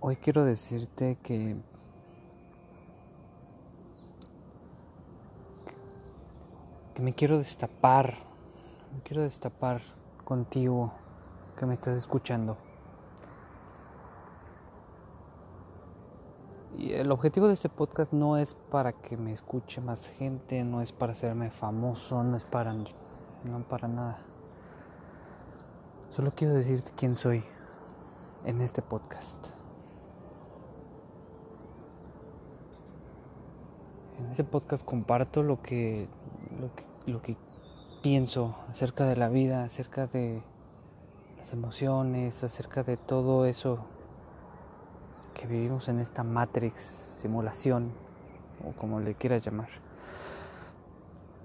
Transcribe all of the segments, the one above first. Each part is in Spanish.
Hoy quiero decirte que que me quiero destapar, me quiero destapar contigo que me estás escuchando. Y el objetivo de este podcast no es para que me escuche más gente, no es para hacerme famoso, no es para no para nada. Solo quiero decirte quién soy en este podcast. En este podcast comparto lo que, lo que, lo que pienso acerca de la vida, acerca de las emociones, acerca de todo eso que vivimos en esta matrix, simulación, o como le quieras llamar.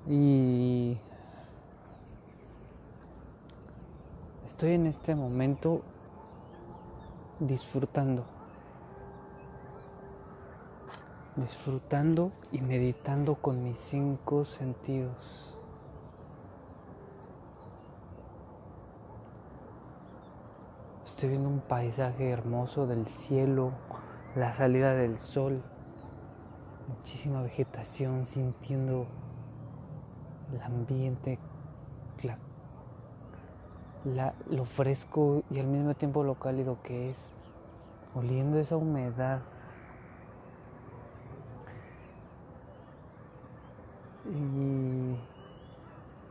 Y estoy en este momento disfrutando disfrutando y meditando con mis cinco sentidos. Estoy viendo un paisaje hermoso del cielo, la salida del sol, muchísima vegetación, sintiendo el ambiente, lo fresco y al mismo tiempo lo cálido que es, oliendo esa humedad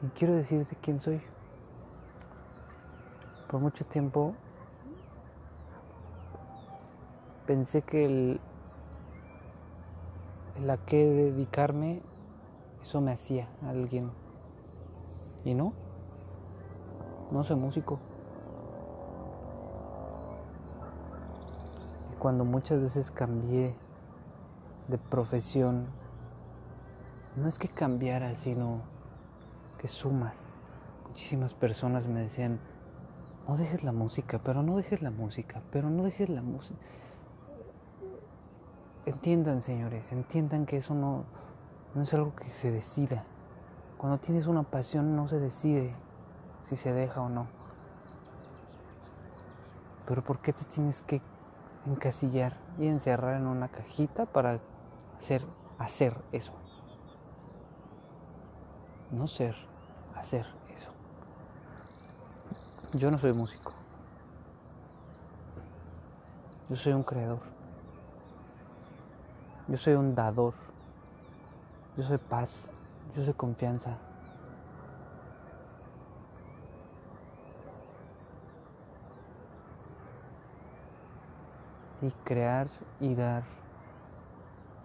quiero decirte quién soy. Por mucho tiempo pensé que el, el a qué dedicarme, eso me hacía alguien. Y no, no soy músico. Y cuando muchas veces cambié de profesión, no es que cambiara, sino que sumas. Muchísimas personas me decían, no dejes la música, pero no dejes la música, pero no dejes la música. Entiendan, señores, entiendan que eso no, no es algo que se decida. Cuando tienes una pasión no se decide si se deja o no. Pero ¿por qué te tienes que encasillar y encerrar en una cajita para hacer, hacer eso? no ser, hacer eso. Yo no soy músico. Yo soy un creador. Yo soy un dador. Yo soy paz. Yo soy confianza. Y crear y dar,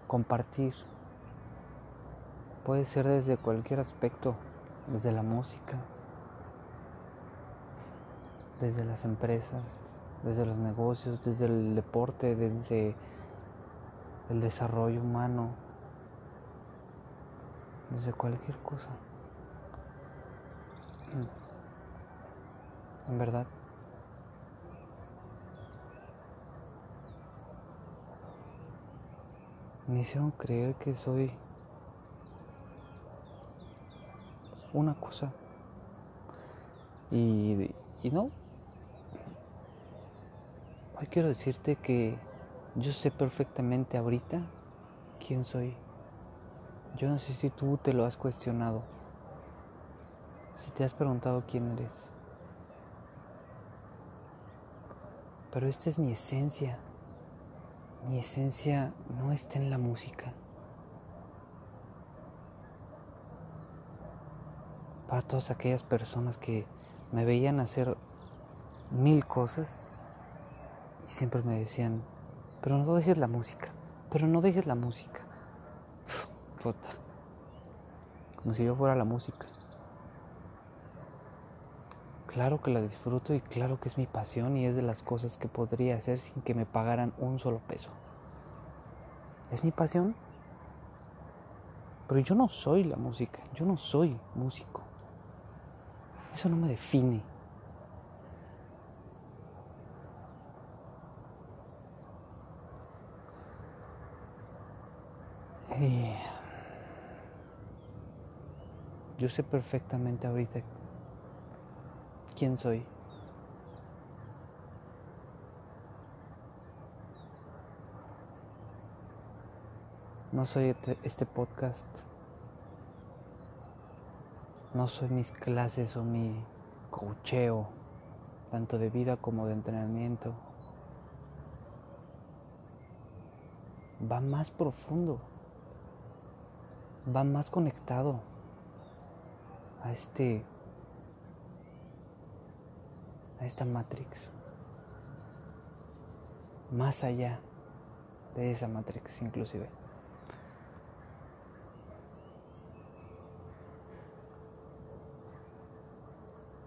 compartir Puede ser desde cualquier aspecto, desde la música, desde las empresas, desde los negocios, desde el deporte, desde el desarrollo humano, desde cualquier cosa. Mm. En verdad. Me hicieron creer que soy una cosa. Y, y no. Hoy quiero decirte que yo sé perfectamente ahorita quién soy. Yo no sé si tú te lo has cuestionado. Si te has preguntado quién eres. Pero esta es mi esencia. Mi esencia no está en la música. Para todas aquellas personas que me veían hacer mil cosas y siempre me decían, pero no dejes la música, pero no dejes la música. Rota. Como si yo fuera la música. Claro que la disfruto y claro que es mi pasión y es de las cosas que podría hacer sin que me pagaran un solo peso. Es mi pasión. Pero yo no soy la música, yo no soy músico. Eso no me define. Eh, yo sé perfectamente ahorita quién soy. No soy este, este podcast. No soy mis clases o mi cocheo, tanto de vida como de entrenamiento. Va más profundo. Va más conectado a este a esta matrix más allá de esa matrix inclusive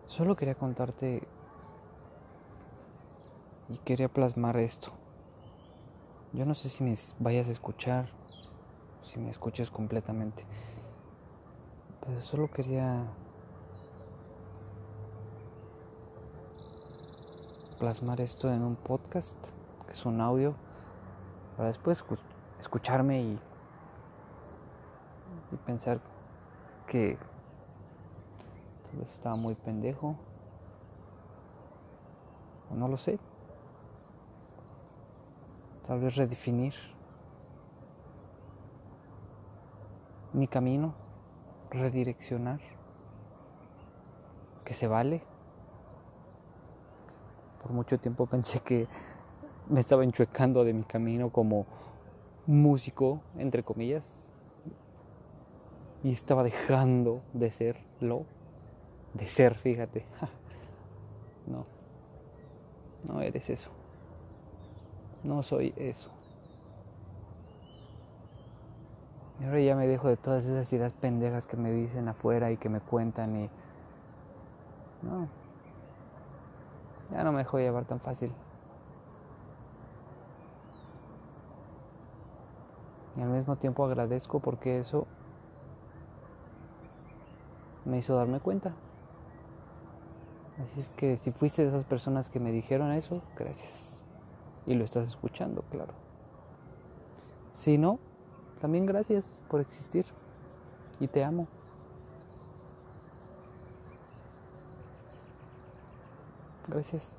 solo quería contarte y quería plasmar esto. Yo no sé si me vayas a escuchar si me escuches completamente pero solo quería plasmar esto en un podcast, que es un audio, para después escucharme y, y pensar que estaba muy pendejo, no lo sé. Tal vez redefinir mi camino, redireccionar, que se vale. Por mucho tiempo pensé que me estaba enchuecando de mi camino como músico, entre comillas, y estaba dejando de serlo, de ser, fíjate. No, no eres eso. No soy eso. Y ahora ya me dejo de todas esas ideas pendejas que me dicen afuera y que me cuentan y... No, ya no me dejo llevar tan fácil. Y al mismo tiempo agradezco porque eso me hizo darme cuenta. Así es que si fuiste de esas personas que me dijeron eso, gracias. Y lo estás escuchando, claro. Si no, también gracias por existir. Y te amo. Gracias.